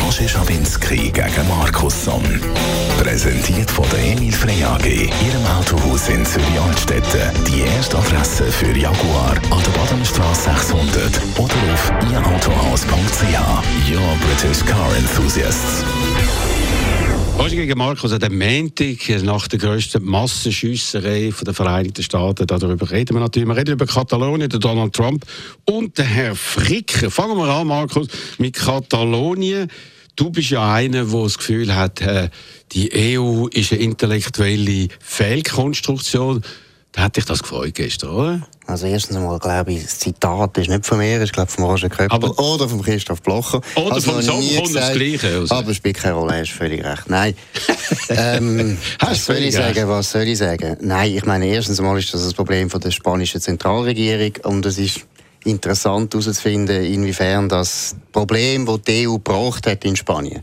Roger Schawinski gegen Markusson. Präsentiert von der Emil Frey AG, Ihrem Autohaus in Zürich-Altstetten. Die erste Adresse für Jaguar an der Badenstraße 600 oder auf ihrautohaus.ch. Your British Car Enthusiasts. Roger gegen Markus an dem Montag nach der grössten Massenschüsserei der Vereinigten Staaten. Darüber reden wir natürlich. Wir reden über Katalonien, den Donald Trump und den Herr Fricker. Fangen wir an, Markus, mit Katalonien. Du bist ja einer, der das Gefühl hat, äh, die EU ist eine intellektuelle Fehlkonstruktion. Hat dich das gefreut gestern, oder? Also erstens einmal glaube ich, das Zitat ist nicht von mir, ist glaube von Roger Köppel Aber- oder von Christoph Blocher. Oder Also Song kommt das. Gleiche raus. Aber es spielt keine Rolle, hast völlig recht. Nein. ähm, was soll ich sagen, recht. was soll ich sagen? Nein, ich meine, erstens einmal ist das das Problem von der spanischen Zentralregierung und es ist interessant herauszufinden, inwiefern das Problem, das die EU gebraucht hat in Spanien,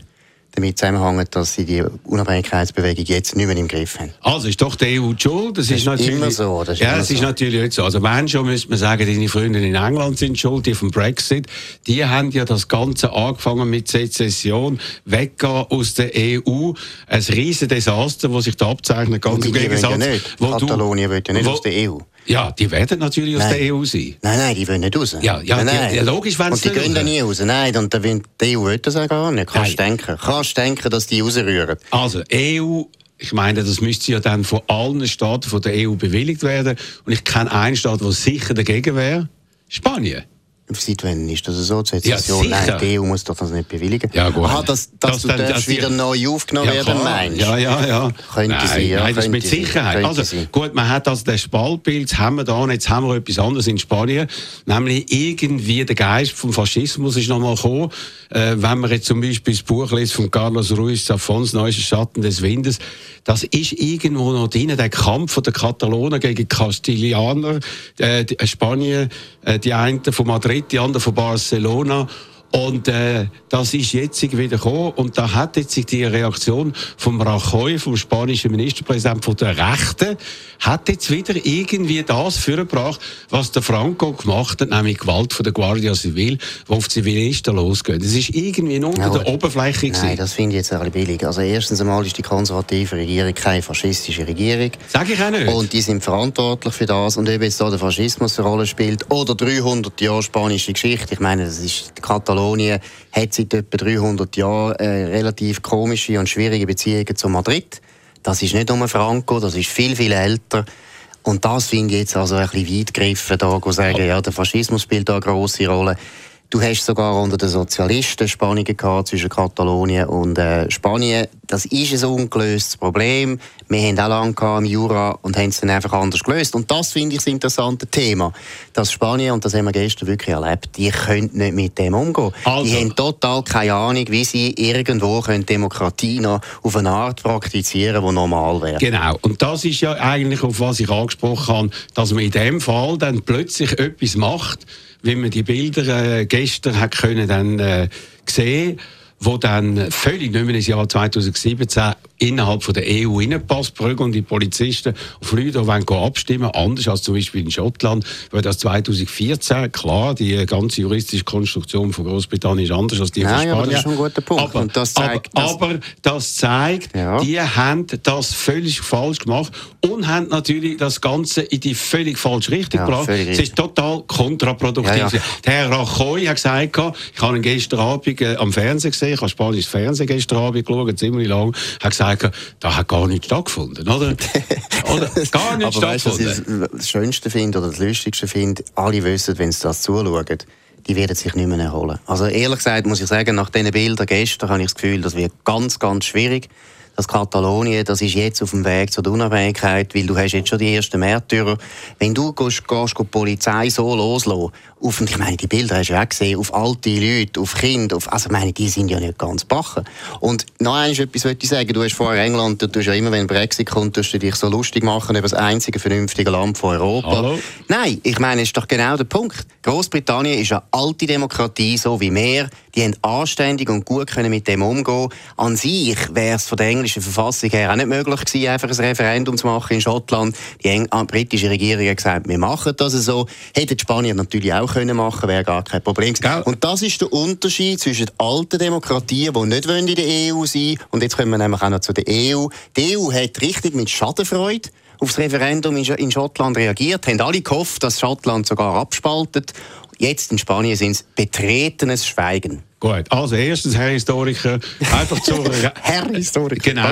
damit zusammenhängt, dass sie die Unabhängigkeitsbewegung jetzt nicht mehr im Griff haben. Also ist doch die EU die schuld? Das, ist, ist natürlich, immer so, das ist ja, es ist so. natürlich nicht so. Also wenn schon, müsste man sagen, deine Freunde in England sind schuld, die vom Brexit. Die haben ja das Ganze angefangen mit Sezession, weggehen aus der EU. Ein riesen Desaster, das sich da abzeichnet, ganz im Gegensatz. ja nicht. Katalonien will ja nicht wo- aus der EU. Ja, die werden natürlich aus Nein. der EU sein. Nein, nein, die wollen nicht raus. Ja, ja, nein, die- nein. ja, logisch Und sie die nicht gehen da nie raus. Nein, und da will, die EU will das auch gar nicht. Kannst du Nein. denken. Kannst denken, dass die rausrühren. Also, EU, ich meine, das müsste ja dann von allen Staaten von der EU bewilligt werden. Und ich kenne einen Staat, der sicher dagegen wäre. Spanien. Seit wann ist das so? Die Ja, Sezession? sicher. Nein, die EU muss doch das nicht bewilligen. Ja, gut. Aha, dass, dass Das du dann- darfst wieder neu aufgenommen werden, klar. meinst Ja, ja, ja. Könnte nein, sein, ja, Nein, das ist mit Sicherheit. könnte Also, sein. gut, man hat also den Spaltbild, haben wir da, und jetzt haben wir etwas anderes in Spanien. Nämlich irgendwie der Geist vom Faschismus ist nochmal gekommen. Äh, wenn man jetzt zum Beispiel das Buch liest von Carlos Ruiz Zafons, Neues Schatten des Windes, das ist irgendwo noch drin, der Kampf der Katalonen gegen Castilianer, äh, die- äh, Spanien, äh, die einen von Madrid, die anderen von Barcelona. Und äh, das ist jetzt wieder gekommen und da hat jetzt sich die Reaktion vom Rajoy, vom spanischen Ministerpräsidenten von der Rechten, hat jetzt wieder irgendwie das vorgebracht, was der Franco gemacht hat, nämlich Gewalt von der Guardia Civil, die auf Zivilisten losgeht. Das ist irgendwie nur unter Ja, der. Oberfläche Nein, gewesen. das finde ich jetzt ein bisschen billig. Also erstens einmal ist die konservative Regierung keine faschistische Regierung. Sag ich auch nicht. Und die sind verantwortlich für das. Und ob jetzt da der Faschismus eine Rolle spielt oder 300 Jahre spanische Geschichte, ich meine, das ist, Katalonien hat seit etwa 300 Jahren äh, relativ komische und schwierige Beziehungen zu Madrid. Das ist nicht nur Franco, das ist viel, viel älter. Und das finde ich jetzt also ein bisschen weit gegriffen, da zu sagen, ja, der Faschismus spielt da eine grosse Rolle. Du hast sogar unter den Sozialisten Spannungen gehabt zwischen Katalonien und äh, Spanien. Das ist ein ungelöstes Problem. Wir haben auch lange gehabt im Jura und haben es dann einfach anders gelöst. Und das finde ich das interessante Thema. Dass Spanien, und das haben wir gestern wirklich erlebt, die können nicht mit dem umgehen. Also- Die haben total keine Ahnung, wie sie irgendwo können Demokratie noch auf eine Art praktizieren, die normal wäre. Genau. Und das ist ja eigentlich, auf was ich angesprochen habe, dass man in dem Fall dann plötzlich etwas macht, wie man die Bilder äh, gestern hat können dann äh, sehen, wo dann völlig nicht mehr ins Jahr 2017 innerhalb von der EU reinpasst. Und die Polizisten auf Leute wollen gehen abstimmen, anders als zum Beispiel in Schottland, weil das 2014, klar, die ganze juristische Konstruktion von Großbritannien ist anders als die Nein, von aber Spanien. das ist ein guter Punkt. Aber, Und das zeigt, aber, aber das zeigt, Ja. die haben das völlig falsch gemacht und haben natürlich das Ganze in die völlig falsche Richtung Ja, gebracht. Es ist total kontraproduktiv. Ja, ja. Der Herr Rajoy hat gesagt, ich habe ihn gestern Abend äh, am Fernsehen gesehen, ich habe spanisches Fernsehen gestern Abend geschaut, ziemlich lang, hat gesagt, da hat gar nichts stattgefunden, oder? oder? Gar nichts Aber weißt was ich das Schönste finde oder das Lustigste finde? Alle wissen, wenn sie das zuschauen, die werden sich nicht mehr erholen. Also ehrlich gesagt muss ich sagen, nach diesen Bildern gestern habe ich das Gefühl, das wird ganz, ganz schwierig. Dass Katalonien, das ist jetzt auf dem Weg zur Unabhängigkeit, weil du hast jetzt schon die ersten Märtyrer. Wenn du gehst, gehst die Polizei so loslassen, auf, ich meine, die Bilder hast du auch gesehen, auf alte Leute, auf Kinder, auf, also ich meine, die sind ja nicht ganz bachen. Und noch eines etwas wollte ich sagen, du hast vorher England, du tust ja immer, wenn Brexit kommt, tust du dich so lustig machen über das einzige vernünftige Land von Europa. Hallo? Nein, ich meine, es ist doch genau der Punkt. Großbritannien ist eine alte Demokratie, so wie wir. Die haben anständig und gut können mit dem umgehen. An sich wäre es von der englischen Verfassung her auch nicht möglich gewesen, einfach ein Referendum zu machen in Schottland. Die Eng ah, britische Regierung hat gesagt, wir machen das so. Hätten die Spanier natürlich auch können machen, wäre gar kein Problem. Gell? Und das ist der Unterschied zwischen alten Demokratien, die nicht in der EU sein wollen, und jetzt kommen wir nämlich auch noch zu der EU. Die EU hat richtig mit Schadenfreude auf das Referendum in Schottland reagiert, haben alle gehofft, dass Schottland sogar abspaltet. Jetzt in Spanien sind es betretenes Schweigen. Gut, also erstens, Herr Historiker, einfach zur... Herr Historiker, Genau.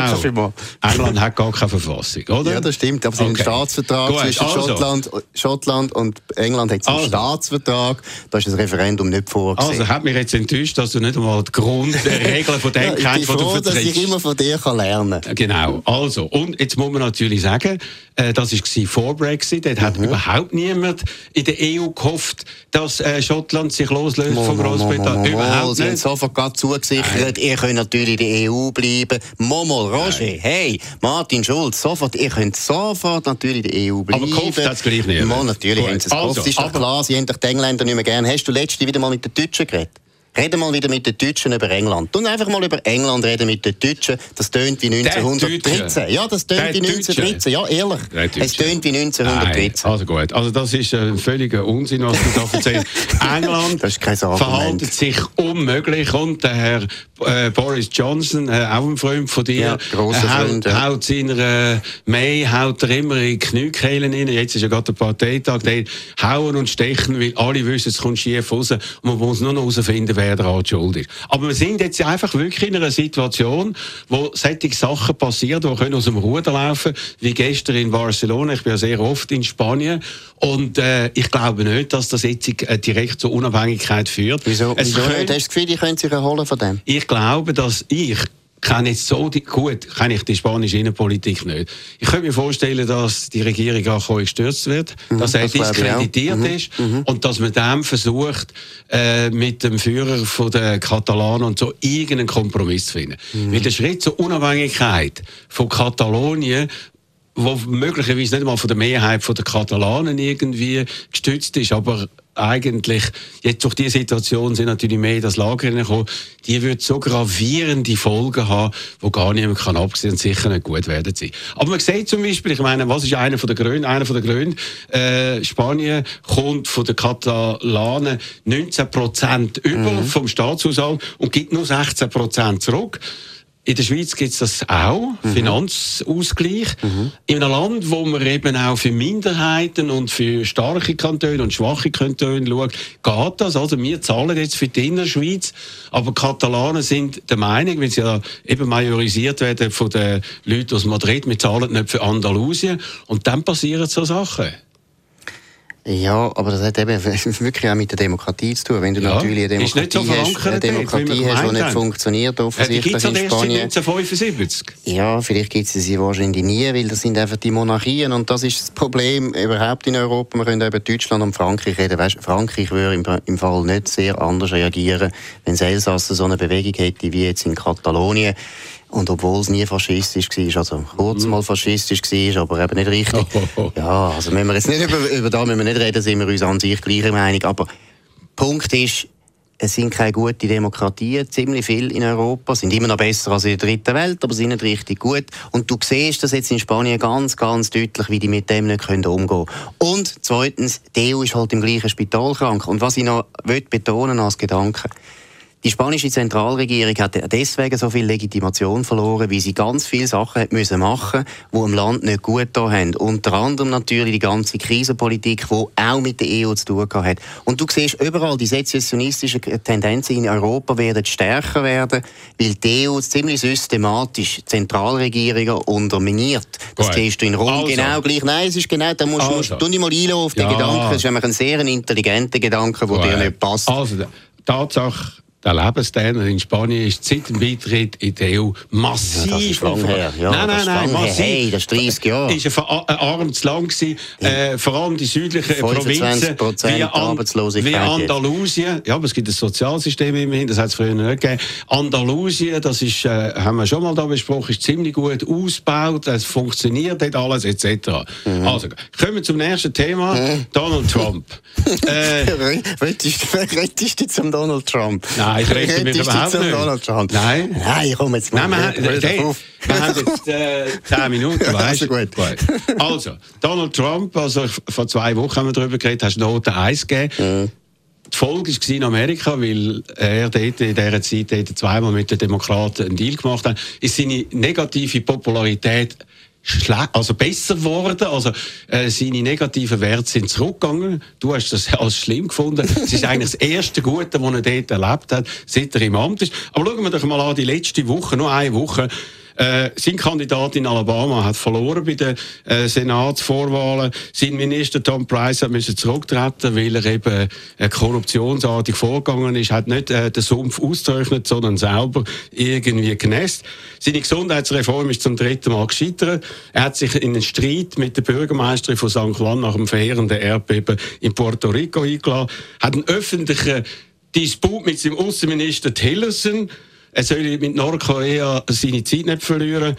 England hat gar keine Verfassung, oder? Ja, das stimmt. Aber es ist ein Okay. Staatsvertrag Gut, zwischen also. Schottland, Schottland und England hat einen Also. Staatsvertrag. Da ist das Referendum nicht vorgesehen. Also hat mich jetzt enttäuscht, dass du nicht einmal die Grundregeln von dem ja, kennst, die du froh, dass ich vertrittst. immer von dir kann lernen kann. Genau, also, und jetzt muss man natürlich sagen, äh, das war vor Brexit, dort Mhm. hat überhaupt niemand in der EU gehofft, dass äh, Schottland sich loslöst von Großbritannien. Überhaupt Sie haben nicht. sofort gerade zugesichert, ihr könnt natürlich in der EU bleiben. Momo, Roger, hey, Martin Schulz, sofort, ihr könnt sofort natürlich in der EU bleiben. Aber gehofft hat's gleich nicht, Mo, natürlich Gut, haben sie es also, gehofft. Ist doch aber- klar, sie haben doch die Engländer nicht mehr gern. Hast du letzte wieder mal mit den Deutschen geredet? Reden mal wieder mit den Deutschen über England. Und einfach mal über England reden mit den Deutschen. Das tönt wie 1913. Deutsche. Ja, das tönt wie Deutsche. 1913. Ja, ehrlich. Es tönt wie Nein, 1913. also gut. Also das ist ein völliger Unsinn, was du da erzählst. England verhaltet sich unmöglich und der Herr äh, Boris Johnson, äh, auch ein Freund von dir, Ja, äh, haut, Freund, ja. haut seiner äh, May haut er immer in die Kniekehlen rein. Jetzt ist ja gerade der Parteitag. Hauen und stechen, weil alle wissen, es kommt schief raus. Und man muss nur noch herausfinden, wer daran schuld ist. Aber wir sind jetzt einfach wirklich in einer Situation, wo solche Sachen passieren, die können aus dem Ruder laufen, wie gestern in Barcelona. Ich bin ja sehr oft in Spanien. Und äh, ich glaube nicht, dass das jetzt äh, direkt zur Unabhängigkeit führt. Wieso, Es wieso könnte- Hast du das Gefühl, die können sich erholen von dem? ich glaube, dass ich kenne jetzt so die, gut, kenne ich die spanische Innenpolitik nicht. Ich könnte mir vorstellen, dass die Regierung auch gestürzt wird, dass er Mhm, das auch. Mhm, diskreditiert ist und dass man dem versucht, äh, mit dem Führer von der Katalanen und so irgendeinen Kompromiss zu finden. Mhm. Weil der Schritt zur Unabhängigkeit von Katalonien wo möglicherweise nicht mal von der Mehrheit der Katalanen irgendwie gestützt ist, aber eigentlich jetzt durch die Situation sind natürlich mehr in das Lager hineingekommen, die wird so gravierende Folgen haben, wo gar niemand kann absehen und sicher nicht gut werden sie. Aber man sieht zum Beispiel, ich meine, was ist einer von der Grünen? Einer von der Grünen, äh, Spanien kommt von den Katalanen 19 Prozent über vom Staatshaushalt und gibt nur 16 Prozent zurück. In der Schweiz gibt es das auch, Finanzausgleich. In einem Land, wo man eben auch für Minderheiten und für starke Kantone und schwache Kantone schaut, geht das. Also wir zahlen jetzt für die Innerschweiz, aber Katalanen sind der Meinung, weil sie ja eben majorisiert werden von den Leuten aus Madrid, wir zahlen nicht für Andalusien. Und dann passieren so Sachen. Ja, aber das hat eben wirklich auch mit der Demokratie zu tun. Wenn du Ja, natürlich eine Demokratie so hast, eine Demokratie hast, die nicht funktioniert, die offensichtlich gibt es in Spanien. 1975. Ja, vielleicht gibt es sie wahrscheinlich nie, weil das sind einfach die Monarchien und das ist das Problem überhaupt in Europa. Wir können über Deutschland und Frankreich reden. Weißt, Frankreich würde im, im Fall nicht sehr anders reagieren, wenn Elsass so eine Bewegung hätte wie jetzt in Katalonien. Und obwohl es nie faschistisch war, also kurz mal faschistisch war, aber eben nicht richtig. Oh. Ja, also wenn wir jetzt nicht über, über da müssen wir nicht reden, sind wir uns an sich gleicher Meinung. Aber Punkt ist, es sind keine guten Demokratien, ziemlich viel in Europa, sind immer noch besser als in der dritten Welt, aber sind nicht richtig gut. Und du siehst das jetzt in Spanien ganz, ganz deutlich, wie die mit dem nicht können umgehen können. Und zweitens, die EU ist halt im gleichen Spital krank. Und was ich noch betonen als Gedanke, die spanische Zentralregierung hat deswegen so viel Legitimation verloren, weil sie ganz viele Sachen hat müssen machen die im Land nicht gut da haben. Unter anderem natürlich die ganze Krisenpolitik, die auch mit der EU zu tun hat. Und du siehst überall, die sezessionistischen Tendenzen in Europa werden stärker werden, weil die EU ziemlich systematisch Zentralregierungen unterminiert. Das Gut. siehst du in Rom Also. genau gleich. Nein, es ist genau, da musst, Also. musst du nicht mal einlassen auf den Ja. Gedanken. Das ist nämlich ein sehr intelligenter Gedanke, der dir nicht passt. Also, Tatsache, der Lebensstandard in Spanien ist seit dem Beitritt in die EU massiv. Ja, das her. Ja, nein, nein, nein, massiv. Hey, das ist 30 Jahre. Ist ein armes Land gewesen, äh, vor allem die südlichen Provinzen wie, An wie Andalusien. Ja, aber es gibt ein Sozialsystem immerhin, das hat es früher nicht gegeben. Andalusien, das ist, äh, haben wir schon mal da besprochen, ist ziemlich gut ausgebaut, es funktioniert dort alles etc. Mhm. Also, kommen wir zum nächsten Thema, mhm. Donald Trump. äh, Rettest du zum Donald Trump? Nein. Nein, ich rechne mich überhaupt nicht. Donald Trump. Nein. Nein, komm jetzt mal. Nein, wir, hey, wir haben jetzt äh, 10 Minuten, weißt du? gut. Also, Donald Trump, also vor zwei Wochen haben wir darüber geredet, hast Note 1 gegeben. Mhm. Die Folge war in Amerika, weil er dort in dieser Zeit dort zweimal mit den Demokraten einen Deal gemacht hat, ist seine negative Popularität also besser geworden. Also äh, seine negativen Werte sind zurückgegangen. Du hast das als schlimm gefunden. Es ist eigentlich das erste Gute, was er dort erlebt hat, seit er im Amt ist. Aber schauen wir doch mal an die letzte Woche, nur eine Woche. Äh, sein Kandidat in Alabama hat verloren bei den äh, Senatsvorwahlen. Sein Minister Tom Price hat müssen zurücktreten, weil er eben äh, korruptionsartig vorgegangen ist, hat nicht äh, den Sumpf ausgerechnet, sondern selber irgendwie genässt. Seine Gesundheitsreform ist zum dritten Mal gescheitert. Er hat sich in einen Streit mit der Bürgermeisterin von St. Juan nach dem verheerenden Erdbeben in Puerto Rico eingeladen, hat einen öffentlichen Disput mit seinem Außenminister Tillerson er soll mit Nordkorea seine Zeit nicht verlieren.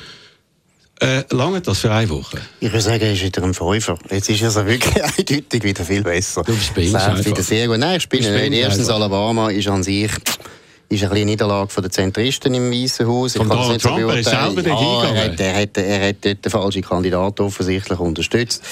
Äh, lange das für eine Woche? Ich würde sagen, er ist wieder ein Fünfer. Jetzt ist es wirklich eindeutig wieder viel besser. Du spielst einfach. wieder sehr gut. Nein, ich spiele nicht. Erstens, Alabama ist an sich ist eine Niederlage der Zentristen im Weißen Haus. Von Donald Trump, er ist selber ja, er hat, er, hat, er hat dort den falschen Kandidaten offensichtlich unterstützt.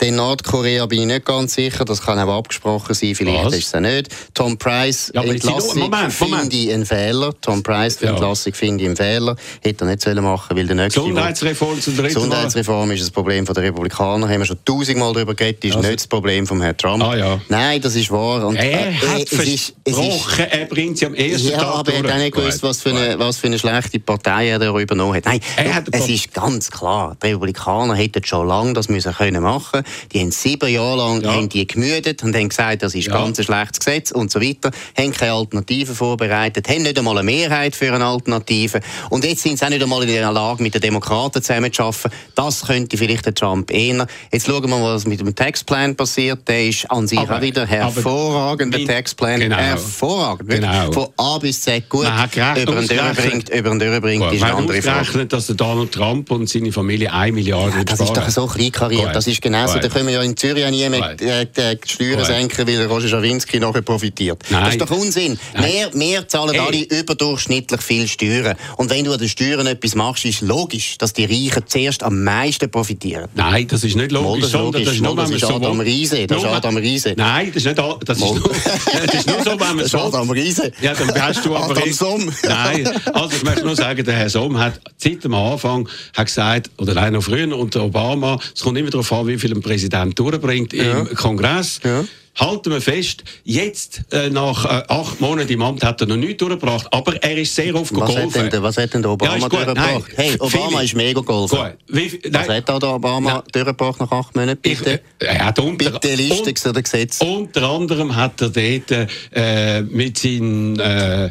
Den Nordkorea bin ich nicht ganz sicher, das kann auch abgesprochen sein, vielleicht Was? ist es auch nicht. Tom Price, ja, Entlassung finde ich einen Fehler. Tom Price, für ja. Entlassung finde ich einen Fehler. Hätte er nicht sollen machen weil der nächste... Gesundheitsreform zum dritten Gesundheitsreform ist das Problem der Republikaner, haben wir schon tausendmal darüber geredet, ist also. nicht das Problem von Herrn Trump. Ah, ja. Nein, das ist wahr. Und, er äh, hat versprochen, er bringt sie am ersten ja, Tag aber er hat auch nicht gewusst, was für, eine, was für eine schlechte Partei er da übernommen hat. Nein, hat es ist ganz klar, die Republikaner hätten schon lange das müssen können machen Die haben sieben Jahre lang ja. haben die gemüdet und haben gesagt, das ist ja. ganz ein schlechtes Gesetz und so weiter, haben keine Alternativen vorbereitet, haben nicht einmal eine Mehrheit für eine Alternative und jetzt sind sie auch nicht einmal in der Lage, mit den Demokraten zusammenzuarbeiten. Das könnte vielleicht der Trump eher. Jetzt schauen wir mal, was mit dem Taxplan passiert. Der ist an sich aber, auch wieder hervorragender Taxplan. Genau. Hervorragend. Genau. Von A bis Z gut über den durchbringt, über den durchbringt ist eine andere Frage. dass der Donald Trump und seine Familie 1 Milliarde ja, Das ist doch so kleinkariert. Das ist genauso. Da können wir ja in Zürich nie mehr die Steuern senken, weil Roger Schawinski nachher profitiert. Nein. Das ist doch Unsinn. Wir, wir zahlen hey. alle überdurchschnittlich viel Steuern. Und wenn du an den Steuern etwas machst, ist logisch, dass die Reichen zuerst am meisten profitieren. Nein, das ist nicht logisch. das, das ist, nur, das ist Adam Riese. Das ist Adam Riese. Nein, das ist nicht das ist, nur, das ist nur so, wenn man so... Adam Riese. Ja, dann hast du aber... Adam Somm. Nein, also ich möchte nur sagen, der Herr Somm hat seit dem Anfang hat gesagt, oder nein, noch früher unter Obama, es kommt immer darauf an, wie viel ein Präsident durchbringt ja. im Kongress. Ja halten wir fest, jetzt äh, nach äh, acht Monaten im Amt hat er noch nichts durchgebracht, aber er ist sehr oft was golfen. Hat denn, was hat denn der Obama ja, durchgebracht? Nein, hey, Obama viele. ist mega. Wie, was hat der Obama nein. durchgebracht nach acht Monaten? Bitte, ich, äh, er hat unter, bitte Liste oder Gesetz. Unter anderem hat er dort äh, mit seinen äh,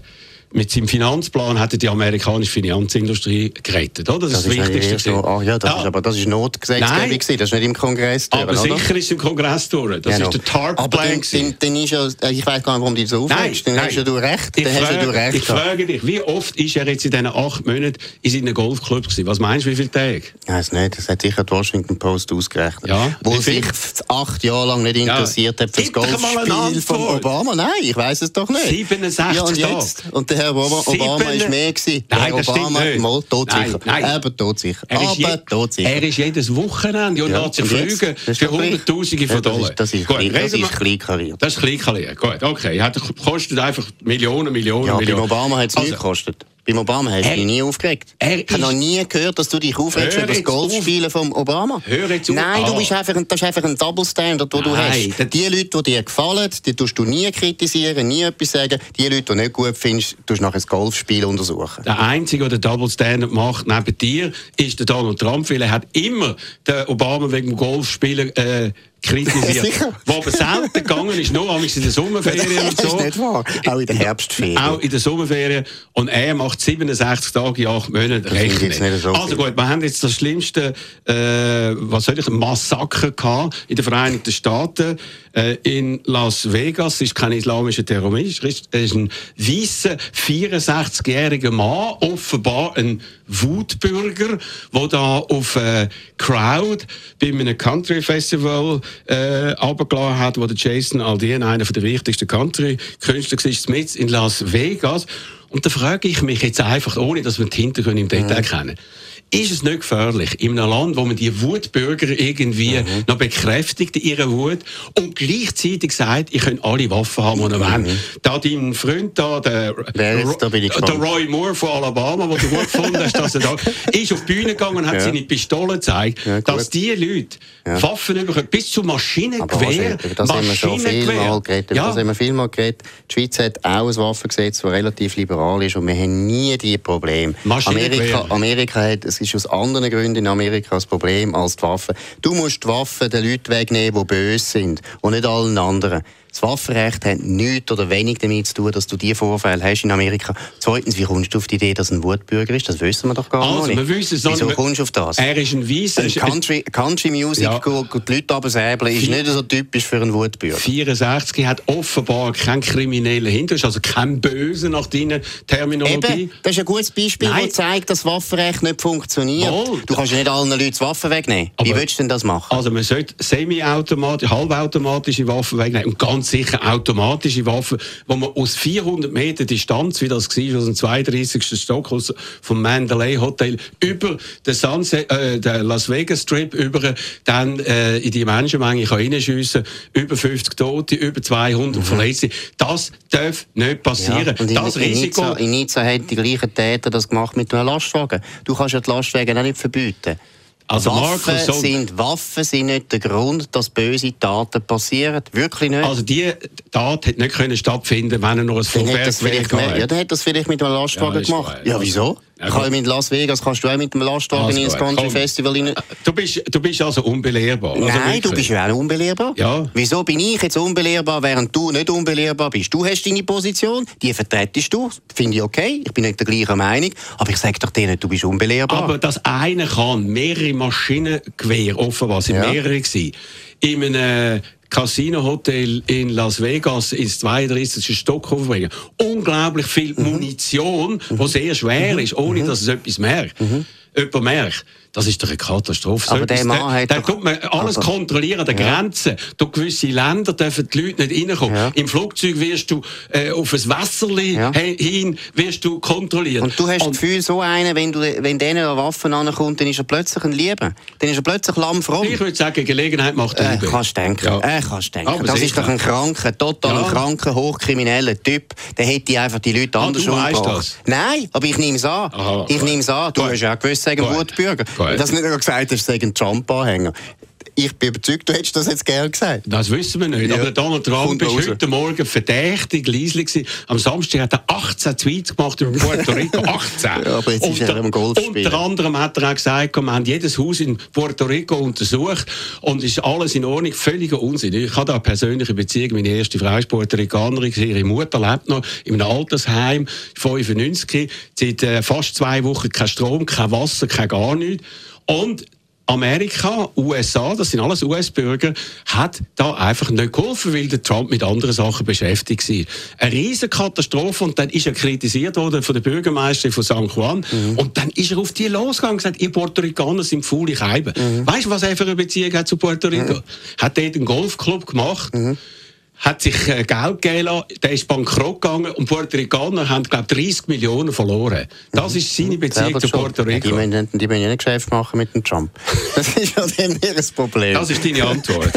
mit seinem Finanzplan hat er die amerikanische Finanzindustrie gerettet. Oder? Das, das ist das Wichtigste. So, ah, ja, das ja. ist aber das ist Notgesetzgebung, das ist nicht im Kongress durch, Aber oder? sicher ist es im Kongress durch. Das genau. ist der. Dann, dann, ist ja, äh, ich weiß gar nicht, warum du so aufregst. Dann nein. hast ja du recht. Ich, frage, ja du recht ich frage dich, wie oft ist er jetzt in diesen acht Monaten in seinen Golfclub gewesen? Was meinst du, wie viele Tage? Ich weiß nicht, das hat sicher die Washington Post ausgerechnet. Ja, wo sich acht Jahre lang nicht interessiert ja. hat für das Golfspiel von Obama. Nein, ich weiß es doch nicht. 67 ja, und jetzt? Und Herr Obama, ist mehr gewesen. Nein, das Obama, stimmt Mal, todsicher. Nein, nein. Todsicher. Er ist, je, todsicher. er ist jedes Wochenende und ja, lässt sich Flüge für Hunderttausende von Dollar. Das ist, das ist, das ist kleinkariert. Das ist kleinkariert, gut, okay. Hat, kostet einfach Millionen, Millionen, ja, Millionen. Obama hat es also, nie gekostet. Beim Obama hast du dich nie aufgeregt. ich habe noch nie gehört, dass du dich aufregst über das Golfspielen vom Obama. Hör jetzt auf. Nein, du bist einfach, das ist einfach ein Double Standard, den du hast. Die Leute, die dir gefallen, die tust du nie kritisieren, nie etwas sagen. Die Leute, die du nicht gut findest, tust du nachher das Golfspiel untersuchen. Der Einzige, der den Double Standard macht neben dir, ist der Donald Trump, weil er hat immer den Obama wegen dem Golfspielen äh, kritisiert. Was aber selten gegangen ist, nur in der Sommerferien und so. Das ist nicht wahr. Auch in der Herbstferien. Auch in der Sommerferien. Und er macht 67 Tage in 8 Monaten rechnen. So also gut, wir haben jetzt das schlimmste, äh, was soll ich, Massaker gehabt in den Vereinigten Staaten. Äh, in Las Vegas ist kein islamischer Terrorist, er ist ein weißer 64-jähriger Mann, offenbar ein Wutbürger, der da auf äh, Crowd bei einem Country Festival äh, hat, wo der Jason Aldean, einer der wichtigsten Country-Künstler war, mit in Las Vegas. Und da frage ich mich jetzt einfach, ohne dass wir die Hintergründe im Detail mhm. kennen, ist es nicht gefährlich, in einem Land, wo man die Wutbürger irgendwie mhm. noch bekräftigt, ihre Wut, und gleichzeitig sagt, ich kann alle Waffen haben, die ihr mhm. Da dein Freund da, der, da der Roy Moore von Alabama, der du gut gefunden hast, dass er da ist auf die Bühne gegangen und hat ja. seine Pistole gezeigt, ja, dass die Leute ja. Waffen überkommen, bis zu Maschinengewehr. Über das haben wir schon viel mal geredet. Ja. das haben wir viel mal geredet. Die Schweiz hat auch ein Waffengesetz, das relativ liberal ist und wir haben nie die Probleme. Amerika, Amerika hat es ist aus anderen Gründen in Amerika das Problem als die Waffen. Du musst die Waffen den Leuten wegnehmen, die böse sind und nicht allen anderen. Das Waffenrecht hat nichts oder wenig damit zu tun, dass du diese Vorfälle hast in Amerika. Zweitens, wie kommst du auf die Idee, dass er ein Wutbürger ist? Das wissen wir doch gar also, nicht. Wir wissen es Wieso kommst du auf das? Er ist ein Weißer. Country, Country Music, ja. die Leute absäbeln, ist nicht so typisch für einen Wutbürger. 64 hat offenbar keinen kriminellen Hintergrund, also kein Böse nach deiner Terminologie. Eben, das ist ein gutes Beispiel, das zeigt, dass das Waffenrecht nicht funktioniert. Oh, du kannst ja nicht allen Leuten die Waffen wegnehmen. Wie willst du denn das machen? Also man sollte semi-automatische, halbautomatische Waffen wegnehmen und ganz sicher automatische Waffen, wo man aus 400 Meter Distanz, wie das war, aus dem 32. Stock aus, vom Mandalay Hotel über den, Sunset, äh, den Las Vegas Strip über dann äh, in die Menschenmenge kann reinschiessen, über 50 Tote, über 200 mhm. Verletzte. Das darf nicht passieren. Ja, und das in, Risiko... In Nizza, in Nizza haben die gleichen Täter das gemacht mit einem Lastwagen. Du kannst ja die Lastwagen auch nicht verbieten. Also Waffen, Markus, sind, Waffen sind nicht der Grund, dass böse Taten passieren. Wirklich nicht. Also die Tat hätte nicht können stattfinden wenn er noch ein Vorwärtsweg hätte. Ja, dann hätte das vielleicht mit einem Lastwagen ja, gemacht. Ja, wieso? Kann in Las Vegas kannst du auch mit dem Lastwagen ins Country Komm. Festival rein. Du bist, du bist also unbelehrbar. Also Nein, wirklich. du bist ja auch unbelehrbar. Ja. Wieso bin ich jetzt unbelehrbar, während du nicht unbelehrbar bist? Du hast deine Position, die vertretest du. Finde ich okay. Ich bin nicht der gleichen Meinung. Aber ich sage doch dir nicht, du bist unbelehrbar. Aber das eine kann mehrere Maschinengewehr, offenbar sind ja. mehrere gewesen, in einem Casino-Hotel in Las Vegas ins 32. Stock aufbringen. Unglaublich viel mhm. Munition, mhm. was sehr schwer mhm. ist, ohne mhm. dass es etwas merkt. Jemand merkt. Das ist doch eine Katastrophe. Aber der Mann hat da, da tut man alles aber, kontrollieren an den ja. Grenzen. Durch gewisse Länder dürfen die Leute nicht reinkommen. Ja. Im Flugzeug wirst du äh, auf ein Wässerli ja. hin wirst du kontrolliert. Und du hast Und, das Gefühl, so einer, wenn, du, wenn denen eine Waffe ankommt, dann ist er plötzlich ein Lieber. Dann ist er plötzlich lammfromm. Ich würde sagen, Gelegenheit macht äh, Kannst denken. Ja. Äh, kannst denken. Aber das ist doch ein kranker, total ja. kranker, hochkrimineller Typ. Der hätte einfach die Leute ah, anders umgebracht. Nein, aber ich nehme es an. Aha, ich nehme es an. Du hast ja gewusst, sagen Wutbürger. Dass nicht nur gesagt hast, sei ein Trump-Anhänger. Ich bin überzeugt, du hättest das jetzt gerne gesagt. Das wissen wir nicht. Ja. Aber Donald Trump war heute Morgen verdächtig leislich. Am Samstag hat er 18 Tweets gemacht über Puerto Rico. 18! ja, aber jetzt ist er im Golfspiel. Unter anderem hat er auch gesagt, wir haben jedes Haus in Puerto Rico untersucht und ist alles in Ordnung. Völliger Unsinn. Ich habe da eine persönliche Beziehung. Meine erste Frau ist Puerto Ricanerin. Ihre Mutter lebt noch in einem Altersheim, 95. Seit äh, fast zwei Wochen kein Strom, kein Wasser, kein gar nichts. Und Amerika, USA, das sind alles US-Bürger, hat da einfach nicht geholfen, weil der Trump mit anderen Sachen beschäftigt war. Eine riesige Katastrophe und dann ist er kritisiert worden von der Bürgermeisterin von San Juan mhm. und dann ist er auf die losgegangen und gesagt, ihr Puerto Ricaner sind faule Scheiben. Mhm. Weißt du, was er für eine Beziehung hat zu Puerto Rico? Mhm. Hat dort einen Golfclub gemacht mhm hat sich äh, Geld gegeben lassen, der ist bankrott gegangen und Puerto Ricaner haben, glaube 30 Millionen verloren. Das ist seine mhm. Beziehung zu Puerto Rico. Ja, die, müssen, die müssen ja nicht Geschäft machen mit dem Trump. Das ist ja dann ihr Problem. Das ist deine Antwort.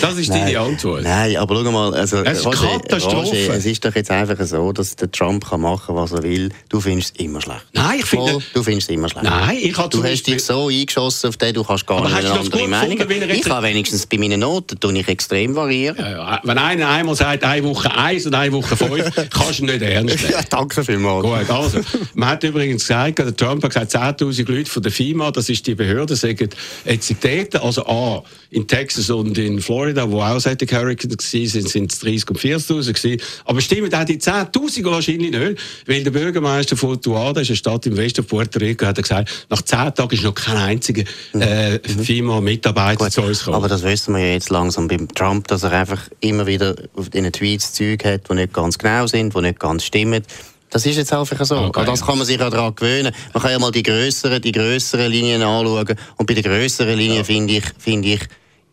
Das ist deine Antwort. Nein, aber schau mal, also, es ist Roger, Katastrophe. Roger, es ist doch jetzt einfach so, dass der Trump kann machen was er will. Du findest es immer schlecht. Nein, ich finde... Du findest es immer schlecht. Nein, ich habe Du hast dich so eingeschossen auf den, du kannst gar aber nicht eine andere Meinung. Ich habe wenigstens bei meinen Noten, ich extrem variieren. Ja, ja. Wenn einer einer einmal sagt, eine Woche eins und eine Woche fünf, kannst du nicht ernst nehmen. Ja, danke vielmals. Gut, also, man hat übrigens gesagt, der Trump hat gesagt, 10.000 Leute von der FIMA, das ist die Behörde, sagen Ezitäten, also A, in Texas und in Florida, wo auch solche Hurricanes waren, sind, es 30.000 und 40.000 gewesen. Aber stimmt auch die 10.000 wahrscheinlich nicht, weil der Bürgermeister von Tuada, ist eine Stadt im Westen von Puerto Rico, hat gesagt, nach 10 Tagen ist noch kein einziger äh, mhm. FIMA-Mitarbeiter zu uns gekommen. Aber das wissen wir ja jetzt langsam beim Trump, dass er einfach immer wieder auf den Tweets Zeug hat, die nicht ganz genau sind, die nicht ganz stimmen. Das ist jetzt einfach so. Okay. Das kann man sich ja daran gewöhnen. Man kann ja mal die grösseren, die grösseren Linien anschauen. Und bei den grösseren Linien ja. finde ich, finde ich,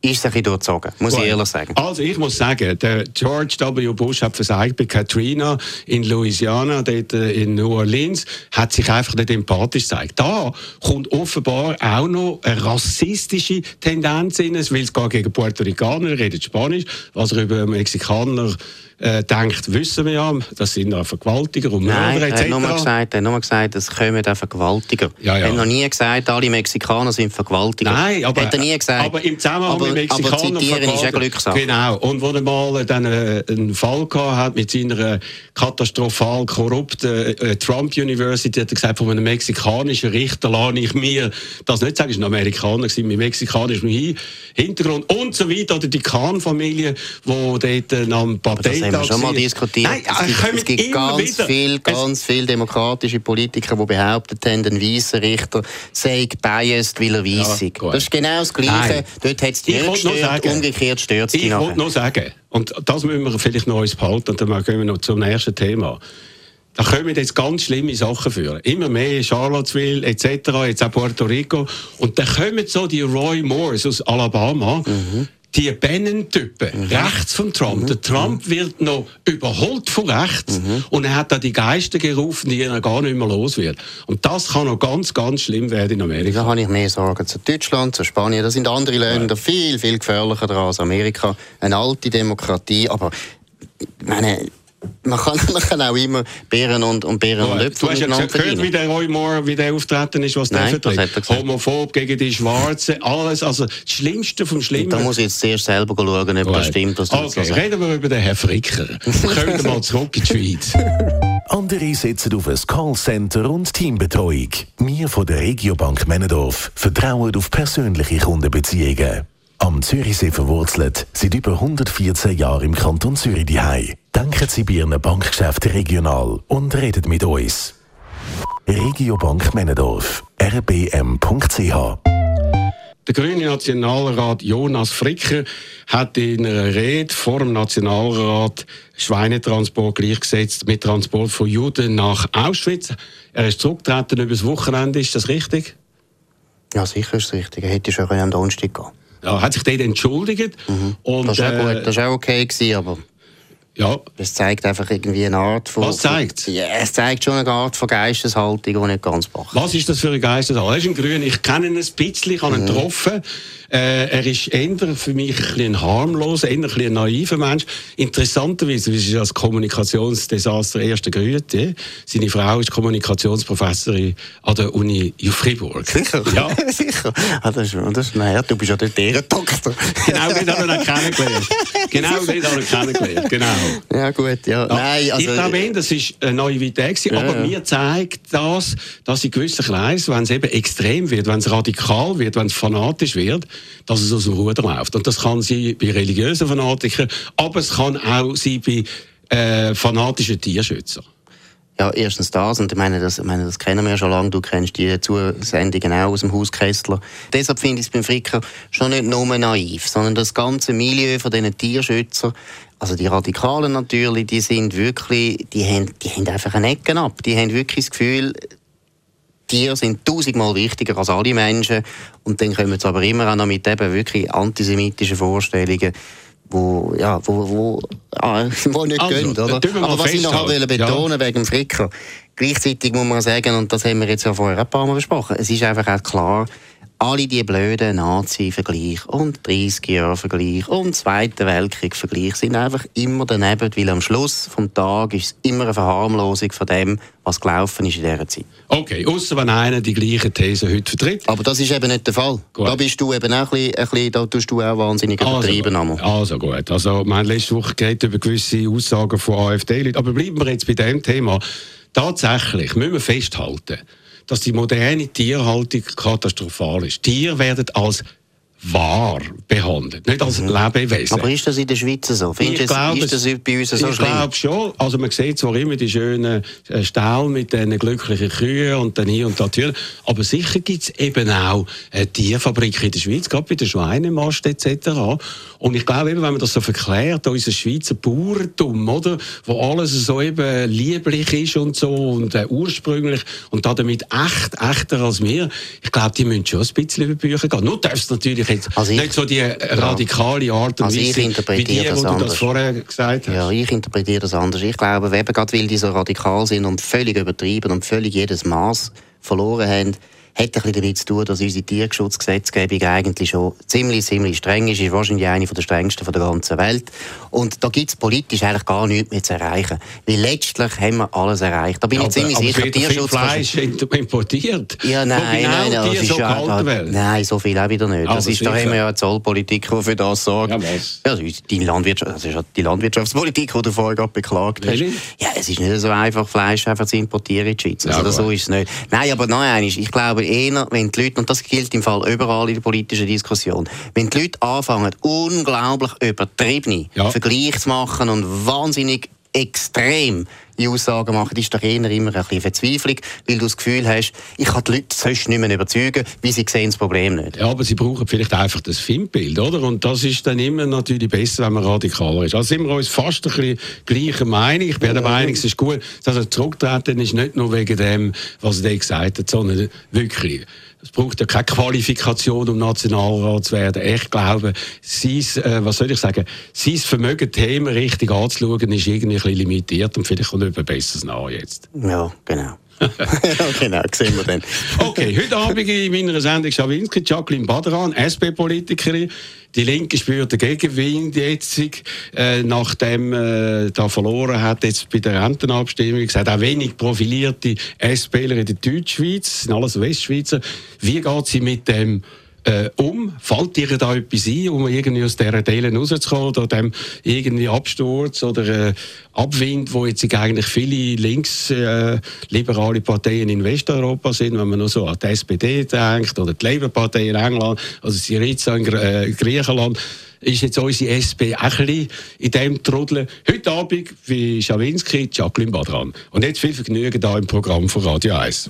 ist es ein bisschen durchzogen, muss well, ich ehrlich sagen. Also ich muss sagen, der George W. Bush hat versagt bei Katrina in Louisiana, dort äh, in New Orleans, hat sich einfach nicht empathisch gezeigt. Da kommt offenbar auch noch eine rassistische Tendenz in, weil es geht gegen Puerto Ricaner, redet Spanisch, was er über Mexikaner äh, denkt, wissen wir ja, das sind ja Vergewaltiger und Mörder etc. Nein, er hat nur gesagt, er nur gesagt, es kommen auch Vergewaltiger. Ja, ja. Er hat noch nie gesagt, alle Mexikaner sind Vergewaltiger. Nein, aber, hat er nie gesagt. aber im Zusammenhang aber, mit Mexikanern aber zitieren ist eine Glückssache. Genau, und wo er mal dann äh, einen Fall hat mit seiner katastrophal korrupten äh, Trump University, hat er gesagt, von einem mexikanischen Richter lasse ich mir das nicht sagen, war ein Amerikaner mit mexikanischem Hintergrund und so weiter, oder die Kahn-Familie, die dort äh, am Partei haben wir schon mal diskutiert. Nein, es gibt, es gibt ganz viele ganz viel demokratische Politiker, die behauptet haben, ein weißer Richter sei biased, weil er weiss ja, Das ist genau das Gleiche. Nein. Dort hat es die gestört, umgekehrt stört es die Ich wollte noch sagen, und das müssen wir vielleicht noch uns behalten, und dann gehen wir noch zum nächsten Thema. Da kommen jetzt ganz schlimme Sachen führen. Immer mehr Charlottesville etc., jetzt auch Puerto Rico. Und dann kommen so die Roy Moores aus Alabama, mhm die Bannon-Typen mhm. rechts von Trump. Mhm. Der Trump wird noch überholt von rechts mhm. und er hat da die Geister gerufen, die er gar nicht mehr los wird. Und das kann noch ganz, ganz schlimm werden in Amerika. Da habe ich mehr Sorgen zu Deutschland, zu Spanien. Da sind andere Länder ja. viel, viel gefährlicher dran als Amerika. Eine alte Demokratie, aber meine, man kann, man kann auch immer Beeren und, und Beeren oh, und Äpfel Du hast ja gehört, wie der Roy Moore, wie der auftreten ist, was Nein, der vertritt. Homophob gegen die Schwarzen, alles, also das Schlimmste vom Schlimmen. Da muss ich jetzt zuerst selber schauen, ob das stimmt. Was okay, so reden wir über den Herrn Fricker. Kommen wir mal zurück in die Schweiz. Andere setzen auf ein Callcenter und Teambetreuung. Wir von der Regiobank Männendorf vertrauen auf persönliche Kundenbeziehungen. Am Zürichsee verwurzelt, seit über 114 Jahren im Kanton Zürich die Denken Sie bei Ihren Bankgeschäften regional und redet mit uns. Regiobank Männendorf, rbm.ch der grüne Nationalrat Jonas Fricker hat in einer Rede vor dem Nationalrat Schweinetransport gleichgesetzt mit Transport von Juden nach Auschwitz. Er ist zurückgetreten über das Wochenende, ist das richtig? Ja, sicher ist es richtig. Er hätte schon am Donnerstag gehen ja, hat sich dort entschuldigt. Mhm. Und, das, war äh, gut. das war auch okay, gewesen, aber... Ja. Es zeigt einfach irgendwie eine Art von... Was zeigt Ja, es zeigt schon eine Art von Geisteshaltung, die nicht ganz passt. Was ist das für eine Geisteshaltung? Er ist ein Grün. Ich kenne ihn ein bisschen, ich habe ihn mhm. getroffen. Äh, er ist eher für mich ein, ein harmloser, eher ein, ein naiver Mensch. Interessanterweise, wie ist als Kommunikationsdesaster erste Güte. Seine Frau ist Kommunikationsprofessorin an der Uni Fribourg. Sicher? Ja. Sicher. Ah, das, ist, das ist naja, du bist ja dort Ehrendoktor. genau, den haben wir kennengelernt. Genau, den haben wir kennengelernt. Genau. Ja, gut, ja. ja. Nein, also, ich glaube, das war eine Naivität, ja, aber ja. mir zeigt das, dass in gewissen Kreisen, wenn es eben extrem wird, wenn es radikal wird, wenn es fanatisch wird, dass es aus dem Ruder läuft. Und das kann sein bei religiösen Fanatikern, aber es kann auch sein bei äh, fanatischen Tierschützern. Ja, erstens das, und ich meine, das, ich meine, das kennen wir ja schon lange, du kennst die Zusendungen auch aus dem Haus Kessler. Deshalb finde ich es beim Fricker schon nicht nur naiv, sondern das ganze Milieu von diesen Tierschützern, also die Radikalen natürlich, die sind wirklich, die haben, die haben einfach eine Ecke ab. Die haben wirklich das Gefühl, Tiere sind tausendmal wichtiger als alle Menschen. Und dann kommen sie aber immer auch noch mit eben wirklich antisemitischen Vorstellungen, wo, ja, wo, wo, ah, wo nicht also, gehen, oder? Aber was ich noch habe betonen ja. wegen Fricker, gleichzeitig muss man sagen, und das haben wir jetzt ja vorher ein paar Mal besprochen, es ist einfach auch klar, alle die blöden Nazi-Vergleiche und 30-Jahre-Vergleiche und Zweiten Weltkrieg-Vergleiche sind einfach immer daneben, weil am Schluss des Tages ist es immer eine Verharmlosung von dem, was gelaufen ist in dieser Zeit. Okay, außer wenn einer die gleichen Thesen heute vertritt. Aber das ist eben nicht der Fall. Gut. Da bist du eben auch ein bisschen, ein bisschen da tust du auch wahnsinnig also, übertrieben. Also, also gut, also haben letzte Woche geredet über gewisse Aussagen von AfD-Leuten, aber bleiben wir jetzt bei dem Thema. Tatsächlich müssen wir festhalten, dass die moderne Tierhaltung katastrophal ist. Tiere werden als wahr behandelt, nicht als mhm. Lebewesen. Aber ist das in der Schweiz so? Findest ich glaube, ist das bei uns so ich glaube schon. Also man sieht zwar immer die schönen äh, Ställe mit den glücklichen Kühen und dann hier und da Türen, aber sicher gibt es eben auch eine Tierfabrik in der Schweiz, gerade bei der Schweinemast etc. Und ich glaube eben, wenn man das so verklärt, unser Schweizer Bauerntum, oder, wo alles so eben lieblich ist und so und äh, ursprünglich und damit echt, echter als wir, ich glaube, die müssen schon ein bisschen über Bücher gehen. Nur darfst natürlich natürlich jetzt also ich, nicht so die radikale Art und also Weise, wie die, das wo du das vorher gesagt hast. Ja, ich interpretiere das anders. Ich glaube, eben gerade weil die so radikal sind und völlig übertrieben und völlig jedes Maß verloren haben, hat ein bisschen damit zu tun, dass unsere Tierschutzgesetzgebung eigentlich schon ziemlich, ziemlich streng ist. ist wahrscheinlich eine der strengsten der ganzen Welt. Und da gibt es politisch eigentlich gar nichts mehr zu erreichen. Weil letztlich haben wir alles erreicht. Da bin ja, ich ziemlich aber, sicher. Aber Tierschutz Fleisch importiert. Ja, nein, genau nein, nein. Das so ja, nein, so viel auch wieder nicht. Das ist, da haben wir ja eine Zollpolitik, die für das sorgt. Ja, was? Ja, die, Landwirtschaft, das ist die Landwirtschaftspolitik, die du vorher gerade beklagt hast. Ja, es ist nicht so einfach, Fleisch einfach zu importieren in die Schweiz. Also, ja, so ist es nicht. Nein, aber nein, ich glaube, eher, wenn die Leute, und das gilt im Fall überall in der politischen Diskussion, wenn die Leute anfangen, unglaublich übertriebene ja. Vergleiche zu machen und wahnsinnig extrem die Aussagen machen, ist doch eher immer ein bisschen Verzweiflung, weil du das Gefühl hast, ich kann die Leute sonst nicht mehr überzeugen, weil sie sehen das Problem nicht. Ja, aber sie brauchen vielleicht einfach das Filmbild, oder? Und das ist dann immer natürlich besser, wenn man radikaler ist. Also sind wir uns fast ein bisschen gleicher Meinung. Ich bin der Meinung, es ist gut, dass er zurücktreten ist, nicht nur wegen dem, was er gesagt hat, sondern wirklich es braucht ja keine Qualifikation, um Nationalrat zu werden. Ich glaube, sein, äh, was soll ich sagen, sein Vermögen, Themen richtig anzuschauen, ist irgendwie ein bisschen limitiert und vielleicht kommt etwas Besseres nach jetzt. Ja, genau. genau, sehen wir dann. okay, heute Abend in meiner Sendung Schawinski, Jacqueline Badran, SP-Politikerin. Die Linke spürt den Gegenwind jetzt, äh, nachdem äh, da verloren hat jetzt bei der Rentenabstimmung. Es hat auch wenig profilierte SPler in der Deutschschweiz, sind alles Westschweizer. Wie geht sie mit dem äh, um? Fällt dir da etwas ein, um irgendwie aus dieser Teilen rauszukommen oder dem irgendwie Absturz oder äh, Abwind, wo jetzt eigentlich viele linksliberale äh, Parteien in Westeuropa sind, wenn man nur so an die SPD denkt oder die Labour-Partei in England, also Syriza in äh, Griechenland, ist jetzt unsere SP auch ein in dem Trudeln. Heute Abend wie Schawinski, Jacqueline Badran. Und jetzt viel Vergnügen hier im Programm von Radio 1.